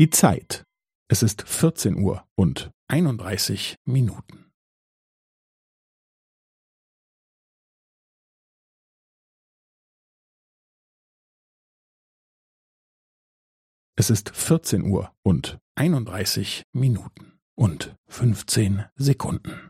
Die Zeit. Es ist 14 Uhr und 31 Minuten. Es ist 14 Uhr und 31 Minuten und 15 Sekunden.